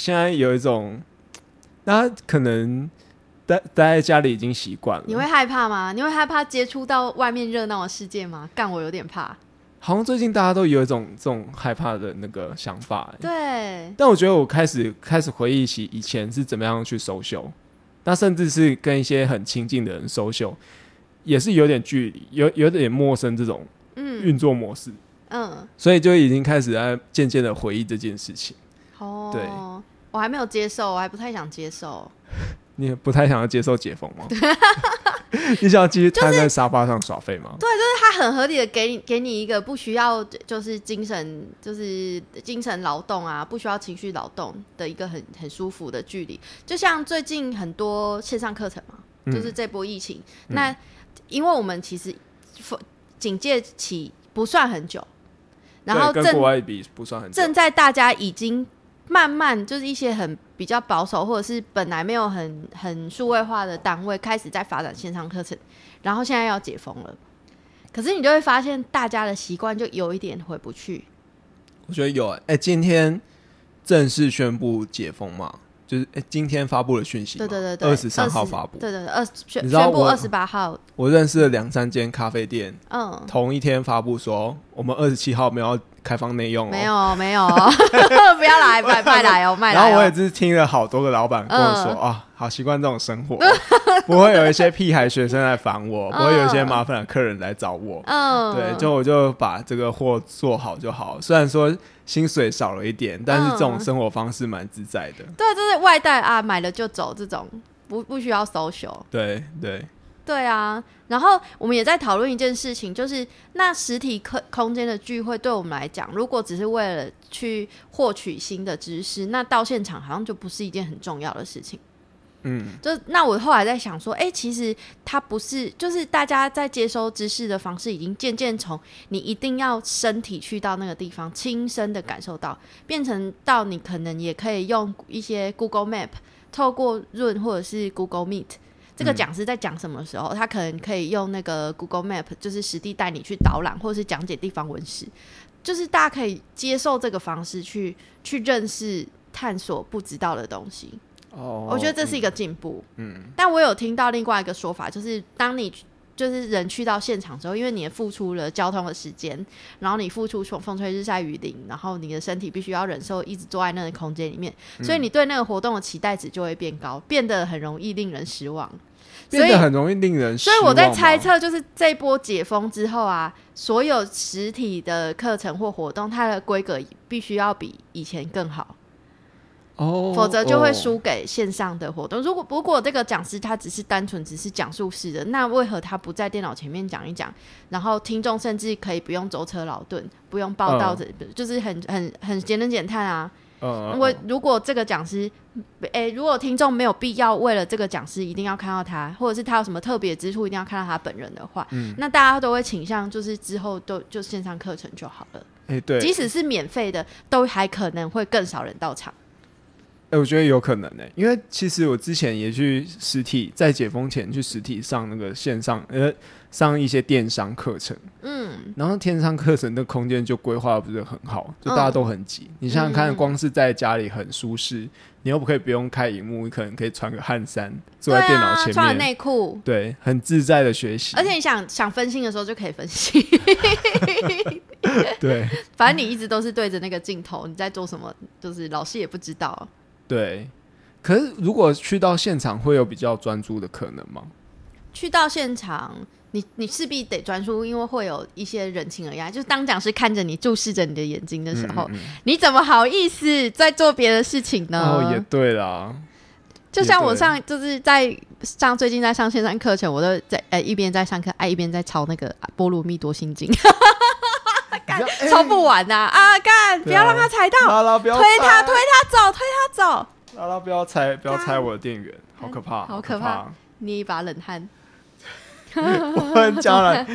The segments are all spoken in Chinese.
现在有一种，那可能待待在家里已经习惯了。你会害怕吗？你会害怕接触到外面热闹的世界吗？干，我有点怕。好像最近大家都有一种这种害怕的那个想法、欸。对，但我觉得我开始开始回忆起以前是怎么样去 social，那甚至是跟一些很亲近的人 social，也是有点距离，有有点陌生这种嗯运作模式，嗯，所以就已经开始在渐渐的回忆这件事情。哦，对我还没有接受，我还不太想接受。你也不太想要接受解封吗？你想要继续瘫在沙发上耍废吗？对，就是他很合理的给你给你一个不需要就是精神就是精神劳动啊，不需要情绪劳动的一个很很舒服的距离。就像最近很多线上课程嘛，嗯就是这波疫情，那因为我们其实警戒期不算很久，然后对跟国正外比不算很久正在大家已经慢慢就是一些很比较保守，或者是本来没有很很数位化的单位开始在发展线上课程，然后现在要解封了，可是你就会发现大家的习惯就有一点回不去。我觉得有哎、欸今天正式宣布解封嘛，就是哎、今天发布的讯息嘛，对对对对，二十三号发布。对对对，二宣宣布二十八号，我认识了两三间咖啡店，嗯，同一天发布说我们二十七号没有要开放内用哦。没有没有，不要来，卖卖来哦，卖来哦。然后我也是听了好多个老板跟我说、嗯啊，好习惯这种生活，不会有一些屁孩学生来烦我，不会有一些麻烦的客人来找我。嗯，对，就我就把这个货做好就好。虽然说薪水少了一点，但是这种嗯生活方式蛮自在的。对，就是外带啊，买了就走这种，不不需要 social。对对，对啊，然后我们也在讨论一件事情，就是那实体空空间的聚会对我们来讲，如果只是为了去获取新的知识，那到现场好像就不是一件很重要的事情。嗯，就那我后来在想说，哎、其实它不是，就是大家在接收知识的方式，已经渐渐从你一定要身体去到那个地方，亲身的感受到，变成到你可能也可以用一些 Google Map，透过润或者是 Google Meet。这个嗯讲师在讲什么时候，他可能可以用那个 Google Map，就是实地带你去导览，或者是讲解地方文史，就是大家可以接受这个方式去去认识、探索不知道的东西。哦我觉得这是一个进步。嗯但我有听到另外一个说法，就是当你就是人去到现场之后，因为你也付出了交通的时间，然后你付出风吹日晒雨淋，然后你的身体必须要忍受一直坐在那个空间里面，嗯所以你对那个活动的期待值就会变高，变得很容易令人失望。所以变得很容易令人所以我在，猜测，就是这一波解封之后啊，所有实体的课程或活动，它的规格必须要比以前更好。哦，否则就会哦输给线上的活动。如果如果这个讲师他只是单纯只是讲述式的，那为何他不在电脑前面讲一讲，然后听众甚至可以不用舟车劳顿，不用报道，就是很很很节能减碳啊？嗯，因为嗯如果这个讲师，诶、如果听众没有必要为了这个讲师一定要看到他，或者是他有什么特别之处一定要看到他本人的话，嗯。那大家都会倾向就是之后都就线上课程就好了，哎、对，即使是免费的，都还可能会更少人到场。哎、我觉得有可能呢、因为其实我之前也去实体，在解封前去实体上那个线上，呃，上一些电商课程，嗯，然后电商课程的空间就规划得不是很好，就大家都很挤。你想想看，嗯光是在家里很舒适，你又不可以不用开荧幕，你可能可以穿个汗衫，坐在电脑前面，穿内裤，对，很自在的学习。而且你想想分心的时候就可以分心，对 反正你一直都是对着那个镜头，你在做什么，就是老师也不知道。对，可是如果去到现场，会有比较专注的可能吗？去到现场，你你势必得专注，因为会有一些人情而压。就是当讲师看着你、注视着你的眼睛的时候，嗯嗯你怎么好意思在做别的事情呢？哦，也对啦，就像我上就是在上最近在上线上课程，我都在呃一边在上课，哎一边在抄那个《波罗蜜多心经》干你知道抄不完呐啊！干，不要让他踩到，推他推他走，推他走。拉拉不要拆，不要拆我的电源，好可怕，好可可怕。捏一把冷汗。我很将来，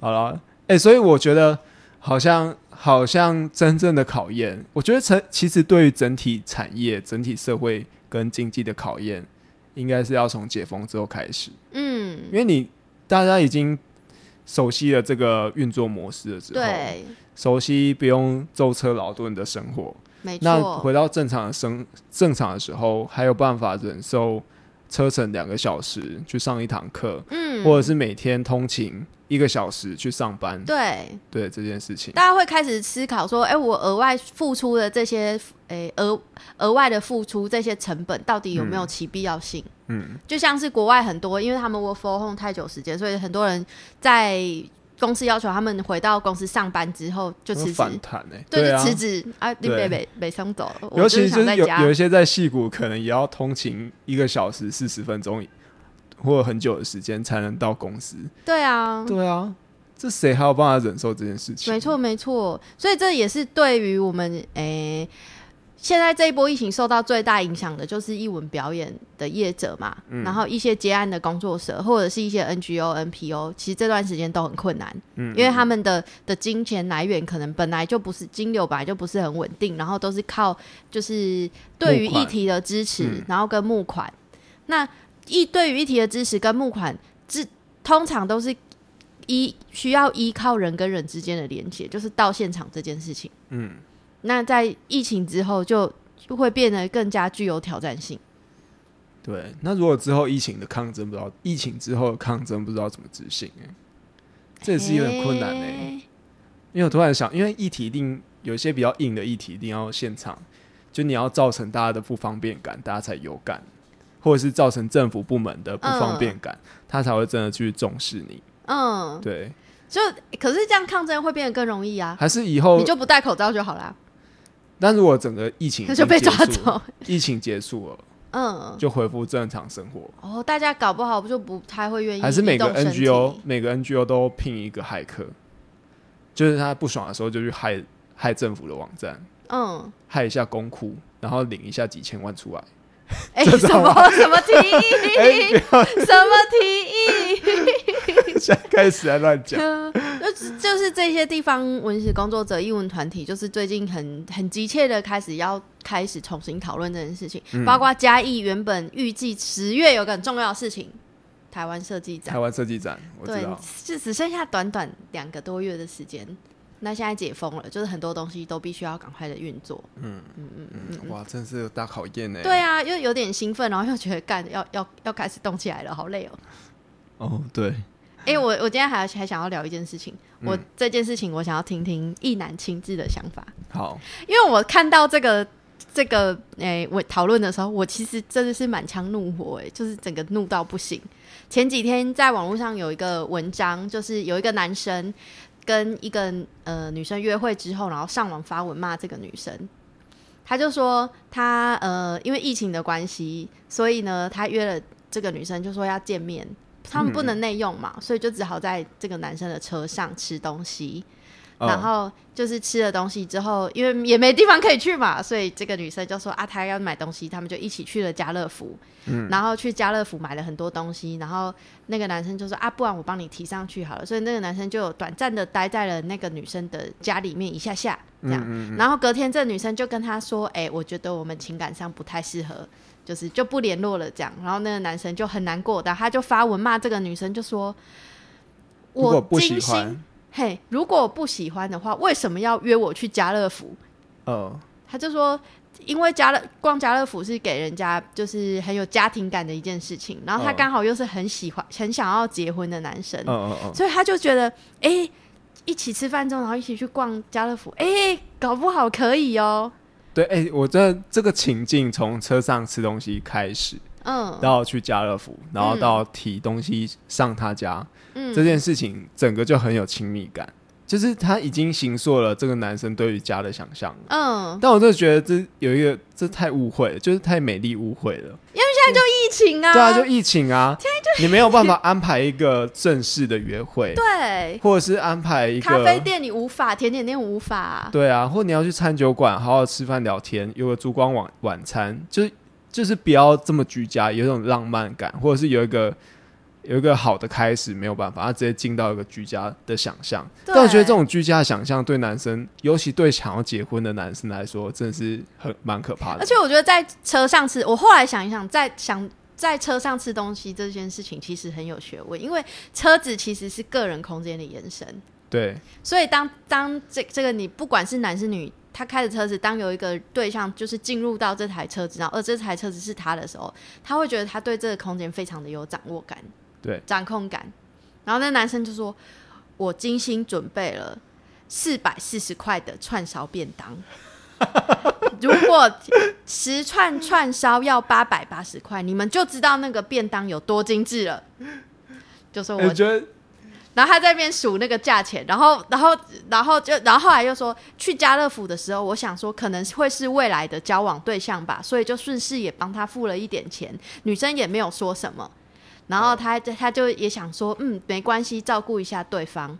好了，哎、所以我觉得好像好像真正的考验，我觉得整其实对于整体产业、整体社会跟经济的考验，应该是要从解封之后开始，嗯。因为你大家已经熟悉了这个运作模式了之后，对，熟悉不用舟车劳顿的生活，没那错，回到正常的生正常的时候，还有办法忍受车程两个小时去上一堂课，嗯，或者是每天通勤一个小时去上班，对，对这件事情，大家会开始思考说，哎、我额外付出的这些，哎、额额外的付出这些成本，到底有没有其必要性？嗯，就像是国外很多，因为他们 work from home 太久时间，所以很多人在公司要求他们回到公司上班之后就辞职，反弹哎、对，就啊，辞职啊，你对。别别别送走，了尤其是有有一些在戏谷，可能也要通勤一个小时四十分钟，或者很久的时间才能到公司。对啊，对啊，这谁还有办法忍受这件事情？没错，没错，所以这也是对于我们诶、现在这一波疫情受到最大影响的就是艺文表演的业者嘛，嗯然后一些接案的工作者或者是一些 NGO、NPO，其实这段时间都很困难，嗯因为他们的的金钱来源可能本来就不是金流，本来就不是很稳定，然后都是靠就是对于议题的支持，嗯然后跟募款。那议对于一体的支持跟募款，支通常都是依需要依靠人跟人之间的连接，就是到现场这件事情。嗯，那在疫情之后就，就会变得更加具有挑战性。对。那如果之后疫情的抗争不知道，疫情之后的抗争不知道怎么执行、欸，这也是有点困难哎、诶因为我突然想，因为议题一定有一些比较硬的议题，一定要现场，就你要造成大家的不方便感，大家才有感，或者是造成政府部门的不方便感，他才会真的去重视你。嗯，对，就可是这样抗争会变得更容易啊，还是以后你，就不戴口罩就好啦，但如果整个疫情已经那就被抓走。疫情结束了，嗯，就恢复正常生活，哦，大家搞不好就不太会愿意还是每个 NGO 每个 NGO 都聘一个骇客，就是他不爽的时候就去害害政府的网站，嗯，害一下公库，然后领一下几千万出来。哎、这什么什么提议？哎、什么提议？现在开始在乱讲。就是就是这些地方文史工作者、译文团体，就是最近很很急切的开始要开始重新讨论这件事情，嗯包括嘉义原本预计十月有个很重要的事情，台湾设计展台，湾设计展，我知对道，，就只剩下短短两个多月的时间。那现在解封了，就是很多东西都必须要赶快的运作。嗯嗯嗯嗯，哇，真是大考验呢。对，啊，又有点兴奋，然后又觉得干要要要开始动起来了，好累哦。哦，对，哎、我我今天还还想要聊一件事情，我嗯这件事情我想要听听一男亲自的想法，好，因为我看到这个这个诶、我讨论的时候，我其实真的是满腔怒火，哎，就是整个怒到不行。前几天在网络上有一个文章，就是有一个男生跟一个呃女生约会之后，然后上网发文骂这个女生。他就说他呃因为疫情的关系，所以呢他约了这个女生，就说要见面。他们不能内用嘛，所以就只好在这个男生的车上吃东西。然哦后就是吃了东西之后，因为也没地方可以去嘛，所以这个女生就说啊，她要买东西，他们就一起去了家乐福，嗯。然后去家乐福买了很多东西，然后那个男生就说啊，不然我帮你提上去好了，所以那个男生就短暂的待在了那个女生的家里面一下下，这样，嗯然后隔天这女生就跟他说，哎、我觉得我们情感上不太适合。就是就不联络了，这样，然后那个男生就很难过的，他就发文骂这个女生，就说：“我不喜嘿，如果我不喜欢的话，为什么要约我去家乐福？哦，他就说，因为家乐逛家乐福是给人家就是很有家庭感的一件事情，然后他嗯刚好又是很喜欢、很想要结婚的男生，嗯嗯嗯，所以他就觉得，哎、一起吃饭之后，然后一起去逛家乐福，哎、搞不好可以哦。对，哎、我这这个情境从车上吃东西开始，嗯。到去家乐福，然后到提东西上他家，嗯，这件事情整个就很有亲密感，就是他已经形塑了这个男生对于家的想象。嗯，但我真的觉得这有一个，这太误会了，就是太美丽误会了。因为现在就疫情啊，对啊，就疫情啊，你没有办法安排一个正式的约会，对，或者是安排一个咖啡，店你无法，甜点店无法，对啊，或你要去餐酒馆好好吃饭聊天，有个烛光晚晚餐，就是就是不要这么居家，有一种浪漫感，或者是有一个有一个好的开始，没有办法，他直接进到一个居家的想象。但我觉得这种居家的想象对男生，尤其对想要结婚的男生来说，真的是很蛮可怕的而。且我觉得在车上吃，我后来想一想，在想在车上吃东西这件事情其实很有学问，因为车子其实是个人空间的延伸。对，所以当当这这个你不管是男是女，他开着车子，当有一个对象就是进入到这台车子，然后而这台车子是他的时候，他会觉得他对这个空间非常的有掌握感，对，掌控感。然后那男生就说：“我精心准备了四百四十块的串烧便当。”如果十串串烧要八百八十块，你们就知道那个便当有多精致了。就说我觉得，然后他在那边数那个价钱，然后，然后，然后就，然后后来又说去家乐福的时候，我想说可能会是未来的交往对象吧，所以就顺势也帮他付了一点钱。女生也没有说什么，然后他他就也想说，嗯，没关系，照顾一下对方。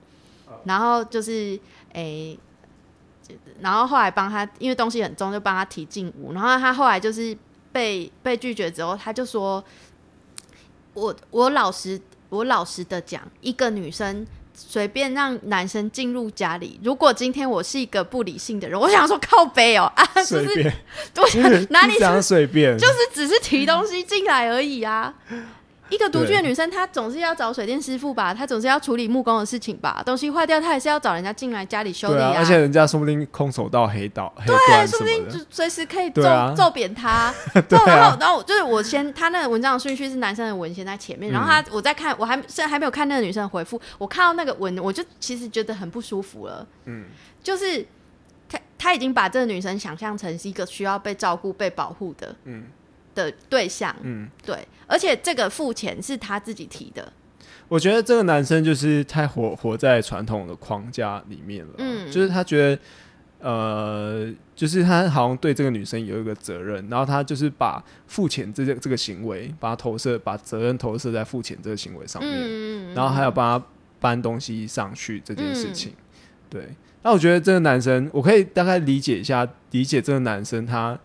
然后就是诶。然后后来帮他，因为东西很重，就帮他提进屋。然后他后来就是被被拒绝之后，他就说：“我我老实我老实的讲，一个女生随便让男生进入家里，如果今天我是一个不理性的人，我想说靠背哦啊，随便，对，哪里想随便，就是只是提东西进来而已啊。”一个独居的女生，她总是要找水电师傅吧，她总是要处理木工的事情吧。东西坏掉，她还是要找人家进来家里修理啊。而且人家说不定空手道、黑道，对，说不定就随时可以揍揍扁他。然后，然后就是我先，他那个文章的顺序是男生的文先在前面，然后他我在看，我还现在还没有看那个女生的回复，我看到那个文，我就其实觉得很不舒服了。嗯，就是他他已经把这个女生想象成是一个需要被照顾、被保护的。嗯。的对象，嗯，对，而且这个付钱是他自己提的。我觉得这个男生就是太活活在传统的框架里面了，嗯，就是他觉得，呃，就是他好像对这个女生有一个责任，然后他就是把付钱这个这个行为，把他投射，把责任投射在付钱这个行为上面，然后还有帮他搬东西上去这件事情。对，那我觉得这个男生，我可以大概理解一下，理解这个男生他。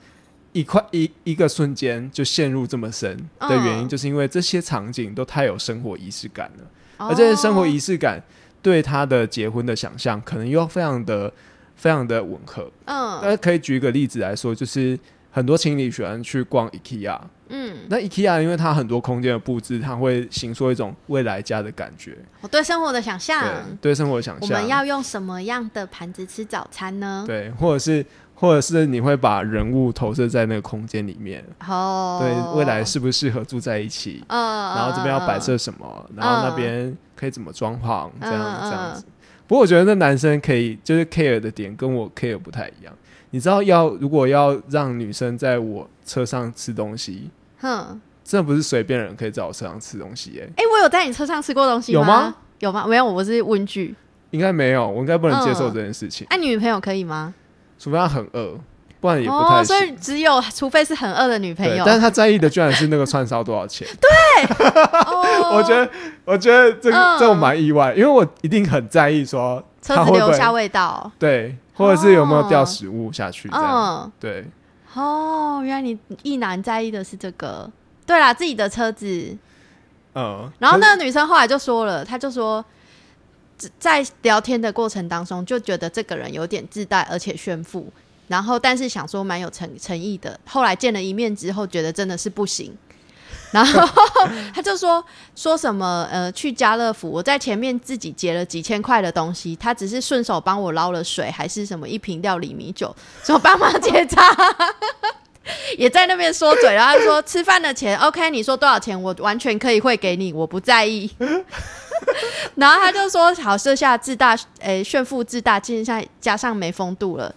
一块一一个瞬间就陷入这么深的原因，就是因为这些场景都太有生活仪式感了，而这些生活仪式感对他的结婚的想象，可能又非常的非常的吻合。嗯，大家可以举一个例子来说，就是很多情侣喜欢去逛 IKEA，嗯，那 IKEA 因为它很多空间的布置，它会形塑一种未来家的感觉。我对生活的想象，对生活的想象，我们要用什么样的盘子吃早餐呢？对，或者是。或者是你会把人物投射在那个空间里面，哦，对，未来适不适合住在一起？嗯，然后这边要摆设什么？然后那边可以怎么装潢？这样这样子。不过我觉得那男生可以就是 care 的点跟我 care 不太一样。你知道，要如果要让女生在我车上吃东西，哼，这不是随便人可以在我车上吃东西。哎，哎，我有在你车上吃过东西吗？有吗？有吗？没有，我是问句。应该没有，我应该不能接受这件事情。哎，女朋友可以吗？除非他很饿，不然也不太行。所以只有除非是很饿的女朋友。但是他在意的居然是那个串烧多少钱。对，我觉得我觉得这个这我蛮意外，因为我一定很在意说车子留下味道，对，或者是有没有掉食物下去这样。对，哦，原来你一男在意的是这个。对啦，自己的车子。嗯。然后那个女生后来就说了，她就说。在聊天的过程当中，就觉得这个人有点自带，而且炫富。然后，但是想说蛮有诚诚意的。后来见了一面之后，觉得真的是不行。然后 他就说说什么呃，去家乐福，我在前面自己结了几千块的东西，他只是顺手帮我捞了水，还是什么一瓶料理米酒，说帮忙结账，也在那边说嘴。然后说吃饭的钱，OK，你说多少钱，我完全可以汇给你，我不在意。然后他就说：“好，设下自大，诶，炫富自大，竟然加上没风度了，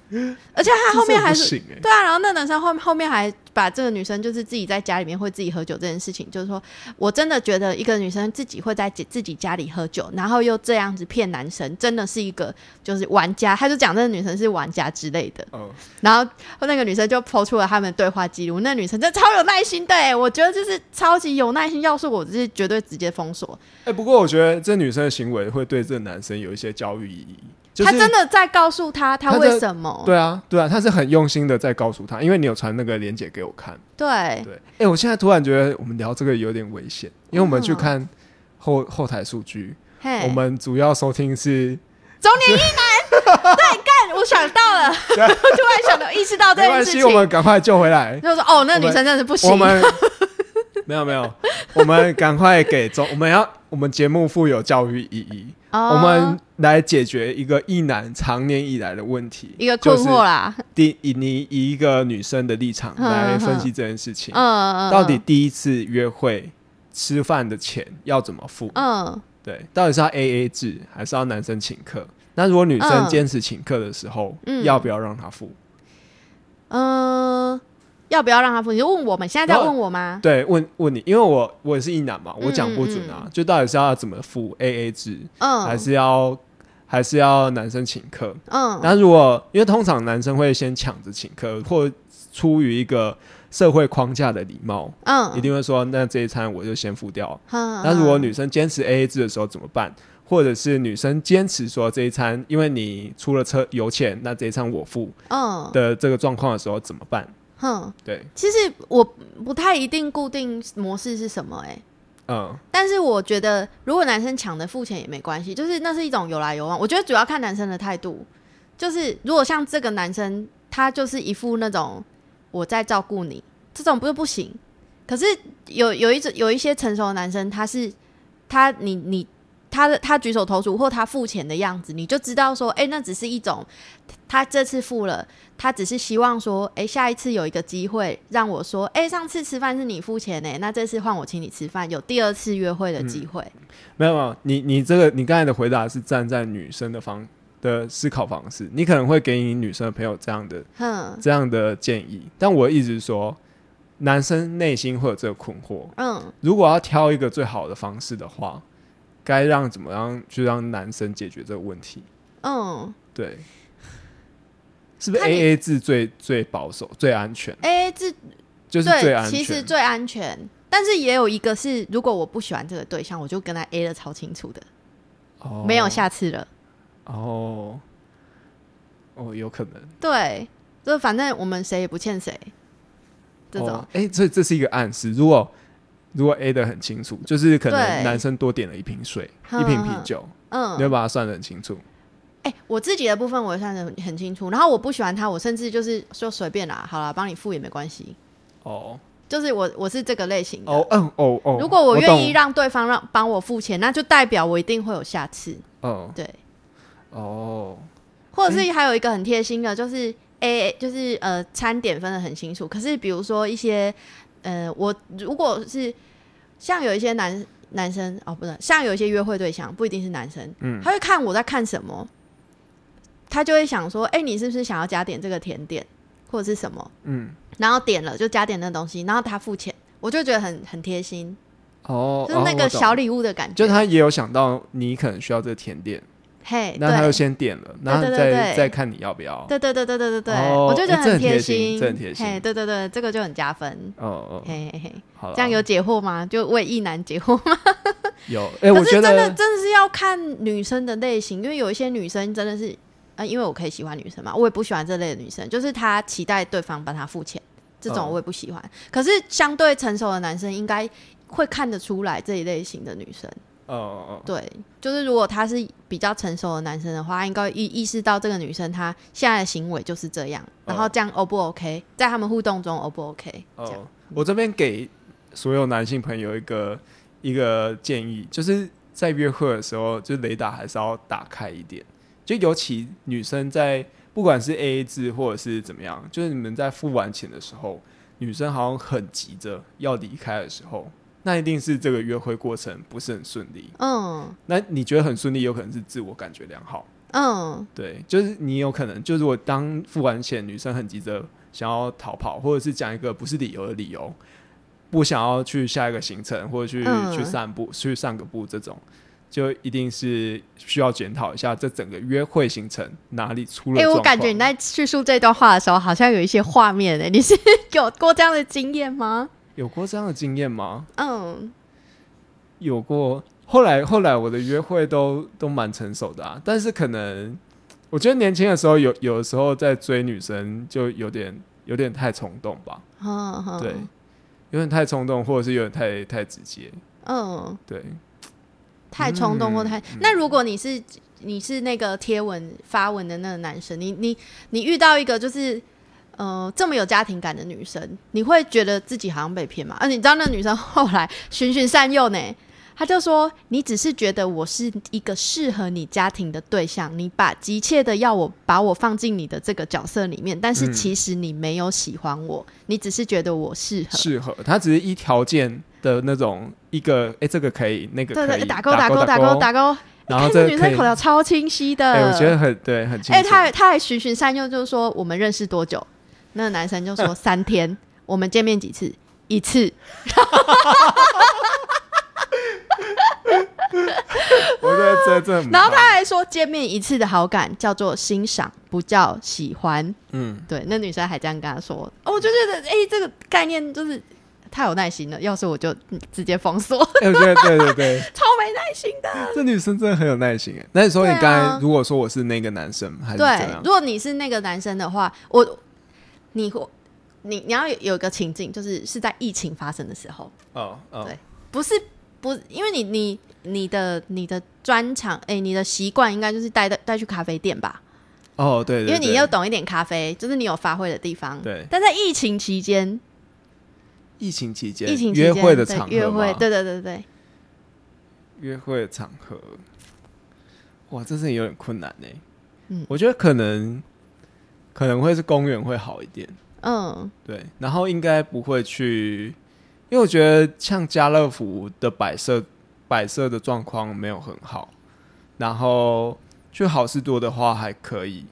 而且他后面还是对啊。然后那男生后后面还。”把这个女生就是自己在家里面会自己喝酒这件事情，就是说我真的觉得一个女生自己会在自己家里喝酒，然后又这样子骗男生，真的是一个就是玩家。他就讲这个女生是玩家之类的。嗯，然后那个女生就抛出了他们对话记录。那女生真的超有耐心的，哎，我觉得就是超级有耐心。要是我，是绝对直接封锁。哎，不过我觉得这女生的行为会对这个男生有一些教育意义。他真的在告诉他他为什么？对啊，对啊，他是很用心的在告诉他，因为你有传那个链接给我看。对对，哎，我现在突然觉得我们聊这个有点危险，因为我们去看后后台数据，我们主要收听是中年一男。对，干，我想到了，突然想到意识到这件事情，我们赶快救回来。就说哦，那女生真的是不行。我们没有没有，我们赶快给中，我们要我们节目富有教育意义，哦我们来解决一个一男常年以来的问题，一个困就是惑啦，第以你以一个女生的立场嗯来分析这件事情，嗯，嗯到底第一次约会吃饭的钱要怎么付？嗯对，到底是要 A A 制还是要男生请客？那如果女生嗯坚持请客的时候，嗯要不要让她付？嗯，要不要让他付？你就问我们，现在在问我吗？对，问问你，因为我我也是一男嘛，我讲不准啊，嗯就到底是要怎么付 A A 制，嗯，还是要还是要男生请客？嗯那如果因为通常男生会先抢着请客，或出于一个社会框架的礼貌，嗯，一定会说那这一餐我就先付掉。嗯。那如果女生坚持 A A 制的时候怎么办？或者是女生坚持说这一餐因为你出了车油钱，那这一餐我付嗯的这个状况的时候怎么办？哼，对，其实我不太一定固定模式是什么哎、嗯但是我觉得如果男生抢的付钱也没关系，就是那是一种有来有往。我觉得主要看男生的态度，就是如果像这个男生，他就是一副那种我在照顾你，这种不是不行。可是有有一种有一些成熟的男生，他是他你你他的他举手投足或他付钱的样子，你就知道说，哎、那只是一种他这次付了，他只是希望说，哎、下一次有一个机会让我说，哎、上次吃饭是你付钱呢、那这次换我请你吃饭，有第二次约会的机会。没有没有，你你这个你刚才的回答是站在女生的方的思考方式，你可能会给你女生的朋友这样的哼，这样的建议，但我一直说，男生内心会有这个困惑，嗯。如果要挑一个最好的方式的话，该让怎么样去让男生解决这个问题？嗯对，是不是 A A 制最最保守、最安全？，A A 制就是最，安全。其实最安全。但是也有一个是，如果我不喜欢这个对象，我就跟他 A 的超清楚的，哦没有下次了。哦哦，有可能对，就反正我们谁也不欠谁，这种。哦哎、这这是一个暗示。如果如果 A 的很清楚，就是可能男生多点了一瓶水、一瓶啤酒，嗯你会把它算的很清楚。哎、我自己的部分我也算的很很清楚。然后我不喜欢他，我甚至就是说随便啦，好啦，帮你付也没关系。哦就是我我是这个类型的。哦嗯哦哦，如果我愿意让对方让帮我付钱，那就代表我一定会有下次。嗯对，哦或者是还有一个很贴心的，就是 A，就是呃餐点分的很清楚。可是比如说一些呃，我如果是像有一些男男生哦，不是，像有一些约会对象不一定是男生，嗯。他会看我在看什么，他就会想说，哎、你是不是想要加点这个甜点或者是什么？嗯。然后点了就加点那东西，然后他付钱，我就觉得很很贴心，哦，就是那个小礼物的感觉。就他也有想到你可能需要这个甜点，嘿，那他就先点了，然后再再看你要不要。对对对对对对对，哦我就觉得诶这很贴贴心这很贴心嘿，对对对，这个就很加分。哦哦，嘿嘿嘿，好了，这样有解惑吗？就为一男解惑吗？有哎，我觉可是真的真的是要看女生的类型，因为有一些女生真的是，呃，因为我可以喜欢女生嘛，我也不喜欢这类的女生，就是她期待对方帮她付钱，这种嗯我也不喜欢。可是相对成熟的男生应该会看得出来这一类型的女生。哦哦对，就是如果他是比较成熟的男生的话，应该意意识到这个女生她现在的行为就是这样，然后这样 O 不 OK，在他们互动中 O 不 OK？这样。哦，我这边给所有男性朋友一个一个建议，就是在约会的时候，就雷达还是要打开一点，就尤其女生在不管是 A A 制或者是怎么样，就是你们在付完钱的时候，女生好像很急着要离开的时候，那一定是这个约会过程不是很顺利。嗯那你觉得很顺利，有可能是自我感觉良好。嗯对，就是你有可能，就是，我当付完钱，女生很急着想要逃跑，或者是讲一个不是理由的理由，不想要去下一个行程，或者去、嗯去散步、去散个步，这种就一定是需要检讨一下这整个约会行程哪里出了哎、状况。我感觉你在叙述这段话的时候，好像有一些画面呢、你是 有过这样的经验吗？有过这样的经验吗？嗯。有过。后来后来我的约会都都蛮成熟的啊，但是可能我觉得年轻的时候有有的时候在追女生就有点有点太冲动吧。嗯嗯，对，有点太冲动，或者是有点太太直接，嗯，对，太冲动或太……嗯。那如果你是你是那个贴文发文的那个男生，你你你遇到一个就是呃这么有家庭感的女生，你会觉得自己好像被骗吗？啊，你知道那女生后来循循善诱呢？她就说：“你只是觉得我是一个适合你家庭的对象，你把急切的要我把我放进你的这个角色里面，但是嗯其实你没有喜欢我，你只是觉得我适合。适合，她只是一条件的那种一个，哎、这个可以，那个可以，对对，打勾打打勾打勾打勾。然后看这女生口条超清晰的，哎、我觉得很对，很清晰。哎、他还他还循循善诱，就是说我们认识多久？那个男生就说三天。我们见面几次？一次。我觉得这这很然后棒他还说，见面一次的好感叫做欣赏，不叫喜欢。嗯，对，那女生还这样跟他说。哦我就觉得，哎、这个概念就是太有耐心了。要是我就嗯直接封锁，哎、我觉得对对对，超没耐心的。这女生真的很有耐心哎。那你说你刚才如果说我是那个男生，还是怎对，样？如果你是那个男生的话，我你会你你要有有个情境，就是是在疫情发生的时候。哦哦对，不是不，因为你你你的你的专长，哎、你的习惯应该就是带带带去咖啡店吧，哦，对对因为你对又懂一点咖啡，就是你有发挥的地方。对但在疫情期间，疫情期间疫情期间约会的对场合约会，吗对对对对，约会的场合，哇，这是有点困难呢。嗯我觉得可能可能会是公园会好一点，嗯对，然后应该不会去，因为我觉得像家乐福的摆设摆设的状况没有很好，然后去好事多的话还可以，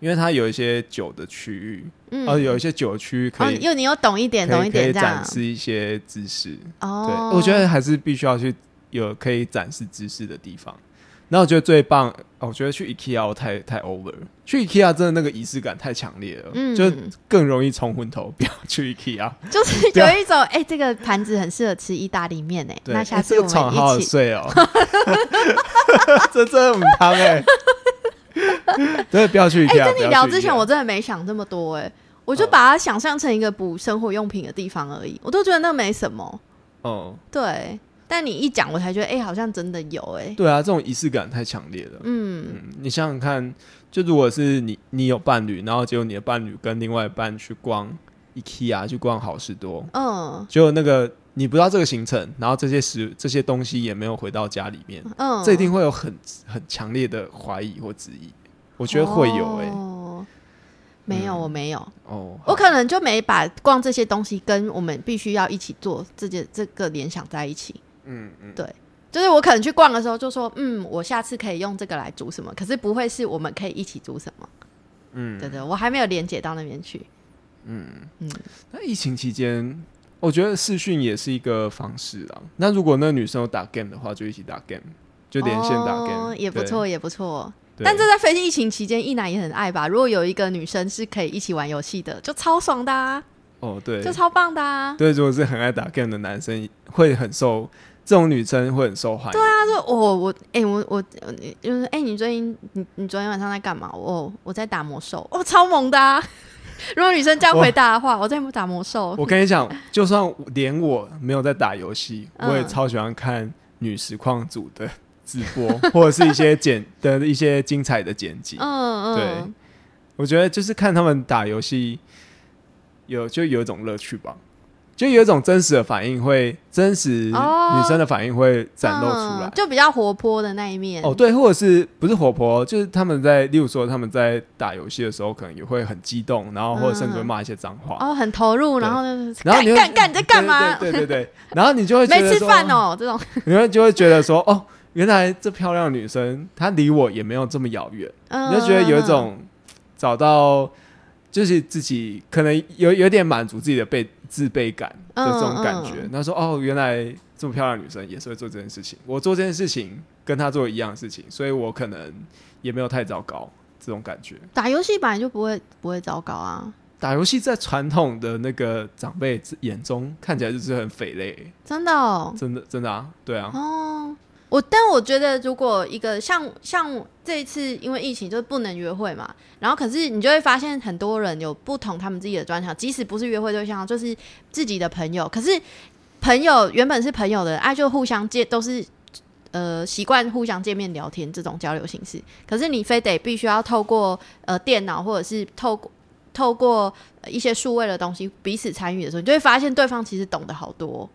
因为它有一些酒的区域，嗯，哦，有一些酒区可哦，以。因为你有懂一点，懂一点可以展。示一些知识，哦，对，我觉得还是必须要去有可以展示知识的地方。那我觉得最棒，哦我觉得去 IKEA 太太 over，了去 IKEA 真的那个仪式感太强烈了，嗯。就更容易冲昏头。不要去 IKEA，就是有一种，哎、这个盘子很适合吃意大利面哎，对，那下次我们一起。睡哦，这真的很汤哎，真的不要去哎、IKEA。跟你聊之前，我真的没想这么多哎，我就哦。把它想象成一个补生活用品的地方而已，我都觉得那没什么。哦，对，但你一讲，我才觉得，哎、好像真的有哎。对啊，这种仪式感太强烈了。嗯，嗯，你想想看，就如果是你你有伴侣，然后结果你的伴侣跟另外一半去逛 IKEA 去逛好事多，嗯结果那个你不知道这个行程，然后这些食这些东西也没有回到家里面，嗯，这一定会有很很强烈的怀疑或质疑。我觉得会有诶、哦没有，嗯我没有，哦，我可能就没把逛这些东西跟我们必须要一起做这件这个联想在一起。嗯嗯，对就是我可能去逛的时候就说，嗯，我下次可以用这个来煮什么，可是不会是我们可以一起煮什么。嗯，对对，我还没有连接到那边去。嗯嗯那疫情期间，我觉得视讯也是一个方式啊。那如果那个女生有打 game 的话，就一起打 game，就连线打 game，、哦、也不错，也不错。但这在飞机疫情期间，一男也很爱吧？如果有一个女生是可以一起玩游戏的，就超爽的啊，哦，对，就超棒的啊。对，如果是很爱打 game 的男生，会很受这种女生会很受欢迎。对啊，就：“我我哎、我我我就是哎、你最近你你昨天晚上在干嘛？我我在打魔兽，哦，超萌的啊！如果女生这样回答的话，我在打魔兽。我跟你讲，就算连我没有在打游戏，嗯我也超喜欢看女实况组的直播，或者是一些剪的一些精彩的剪辑。嗯嗯，对我觉得就是看他们打游戏，有就有一种乐趣吧，就有一种真实的反应会，真实哦女生的反应会展露出来嗯。就比较活泼的那一面。哦，对，或者是不是活泼，就是他们在，例如说他们在打游戏的时候，可能也会很激动，然后或者甚至会骂一些脏话。哦，很投入，然后就是然后你会干干干你在干嘛？对对对对对，然后你就会觉没吃饭哦，这种你会就会觉得说，哦，原来这漂亮的女生她离我也没有这么遥远，嗯你就觉得有一种找到就是自己可能有有点满足自己的被自卑感的这种感觉嗯。那、说哦，原来这么漂亮的女生也是会做这件事情，我做这件事情跟她做一样的事情，所以我可能也没有太糟糕这种感觉。打游戏本来就不会不会糟糕啊，打游戏在传统的那个长辈眼中看起来就是很匪类，真的哦。真的真的啊，对啊，哦，我但我觉得，如果一个像像这一次因为疫情就是不能约会嘛，然后可是你就会发现很多人有不同他们自己的专长，即使不是约会对象，就是自己的朋友，可是朋友原本是朋友的爱，就互相见都是。呃，习惯互相见面聊天这种交流形式，可是你非得必须要透过呃电脑或者是透过透过一些数位的东西彼此参与的时候，你就会发现对方其实懂得好多。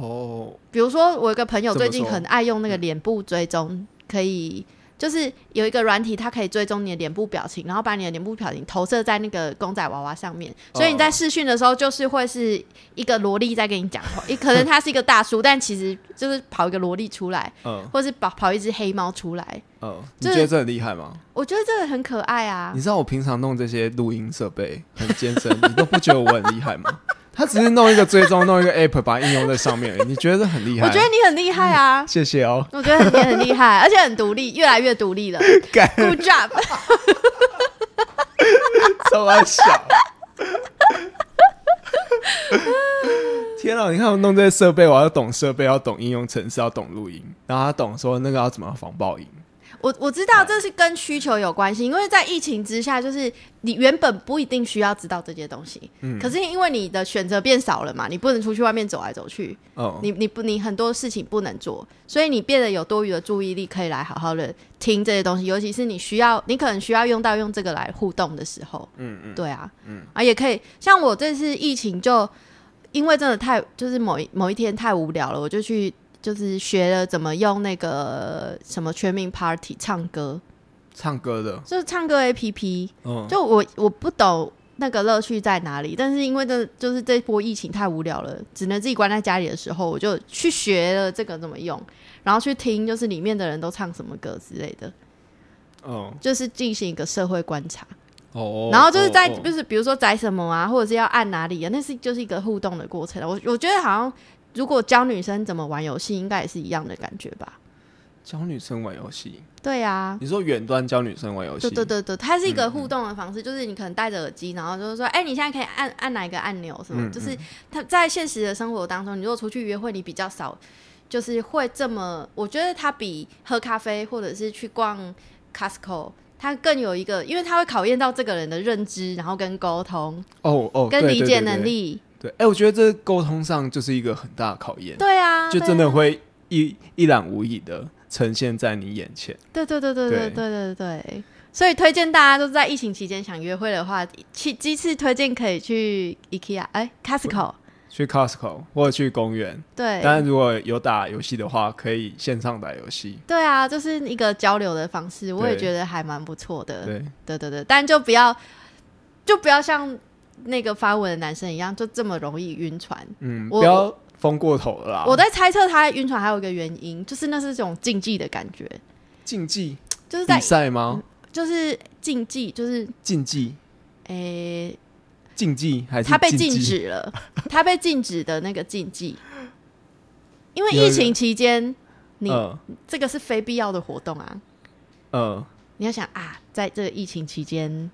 哦，比如说，我有个朋友最近很爱用那个脸部追踪，可以就是有一个软体，它可以追踪你的脸部表情，然后把你的脸部表情投射在那个公仔娃娃上面，所以你在视讯的时候，就是会是一个萝莉在跟你讲话，也可能他是一个大叔，但其实就是跑一个萝莉出来，嗯。或是跑跑一只黑猫出来。嗯，你觉得这很厉害吗？我觉得这个很可爱啊。你，知道我平常弄这些录音设备很艰深，你都不觉得我很厉害吗？他只是弄一个追踪，弄一个 app 把它应用在上面，你觉得很厉害？我觉得你很厉害啊，谢谢哦，我觉得你很厉害，而且很独立，越来越独立了。干 Good job！这么小。天啊！你看我弄这些设备，我要懂设备，要懂应用程式，要懂录音，然后他懂说那个要怎么防爆音。我我知道这是跟需求有关系，因为在疫情之下，就是你原本不一定需要知道这些东西，嗯。可是因为你的选择变少了嘛，你不能出去外面走来走去，哦，你你不你很多事情不能做，所以你变得有多余的注意力，可以来好好的听这些东西，尤其是你需要，你可能需要用到用这个来互动的时候，嗯嗯，对啊，嗯。啊也可以，像我这次疫情就因为真的太就是某一某一天太无聊了，我就去就是学了怎么用那个什么全民 Party 唱歌。唱歌的，就是唱歌 A P P，嗯，就我我不懂那个乐趣在哪里，但是因为这就是这波疫情太无聊了，只能自己关在家里的时候，我就去学了这个怎么用，然后去听就是里面的人都唱什么歌之类的，哦。就是进行一个社会观察，哦，然后就是在就是比如说载什么啊，或者是要按哪里啊，那是就是一个互动的过程。我我觉得好像如果教女生怎么玩游戏，应该也是一样的感觉吧？教女生玩游戏，对啊，你说远端教女生玩游戏，对对对对，它是一嗯个互动的方式，就是你可能戴着耳机，然后就是说，哎、你现在可以按按哪一个按钮什么，嗯就是它在现实的生活当中，你如果出去约会，你比较少，就是会这么，我觉得它比喝咖啡或者是去逛 Costco。它更有一个，因为它会考验到这个人的认知，然后跟沟通、哦哦，跟理解能。力。对，哎，我觉得这沟通上就是一个很大的考验，对啊，就真的会一一览无遗的呈现在你眼前。对对对对对对对对对，所以推荐大家都在疫情期间想约会的话，去这次推荐可以去 IKEA，哎，Costco，去 Costco 或者去公园，对，当然如果有打游戏的话，可以线上打游戏。对啊，就是一个交流的方式，我也对觉得还蛮不错的。对，对对对，但就不要就不要像那个发文的男生一样，就这么容易晕船。嗯，我不要疯过头了啦。我在猜测他晕船还有一个原因，就是那是一种竞技的感觉，竞技就是在比赛吗？就是竞技，就是竞技诶、竞技还是他被禁？止了，他被禁止的那个禁忌，因为疫情期间，你、嗯。这个是非必要的活动啊。嗯，你要想啊，在这个疫情期间，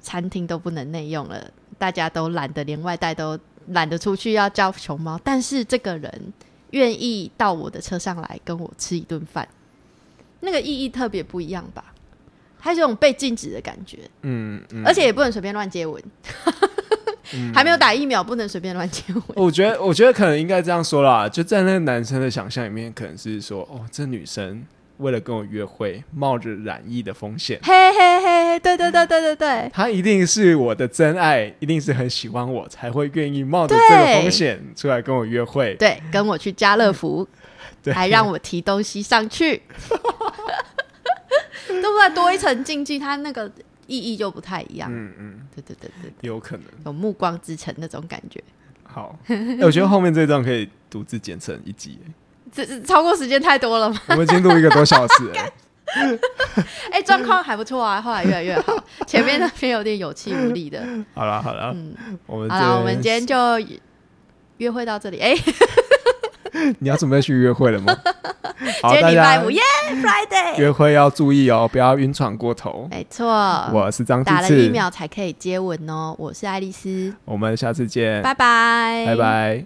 餐厅都不能内用了，大家都懒得连外带都懒得出去要叫熊猫，但是这个人愿意到我的车上来跟我吃一顿饭，那个意义特别不一样吧？还有这种被禁止的感觉，嗯嗯，而且也不能随便乱接吻，嗯还没有打疫苗不能随便乱接吻。我觉得，我觉得可能应该这样说啦，就在那个男生的想象里面，可能是说，哦，这女生为了跟我约会，冒着染疫的风险，嘿嘿嘿，对对对对对对，她一定是我的真爱，一定是很喜欢我，才会愿意冒着这个风险出来跟我约会。对，跟我去家乐福，对还让我提东西上去，对不对？多一层禁忌，他那个意义就不太一样。嗯嗯，对对对对，有可能。有暮光之城那种感觉。好，哎我觉得后面这段可以独自剪成一集，这这超过时间太多了吗？我们已经录一个多小时了。哎、状况还不错啊，后来越来越好。前面那边有点有气无力的。好了好了，嗯，我们好了，我们今天就约会到这里。哎、你要准备去约会了吗？好，大家礼拜五耶，Friday。约会要注意哦，不要晕船过头。没错，我是张打志次，了疫苗才可以接吻哦。我是爱丽丝，我们下次见，拜拜，拜拜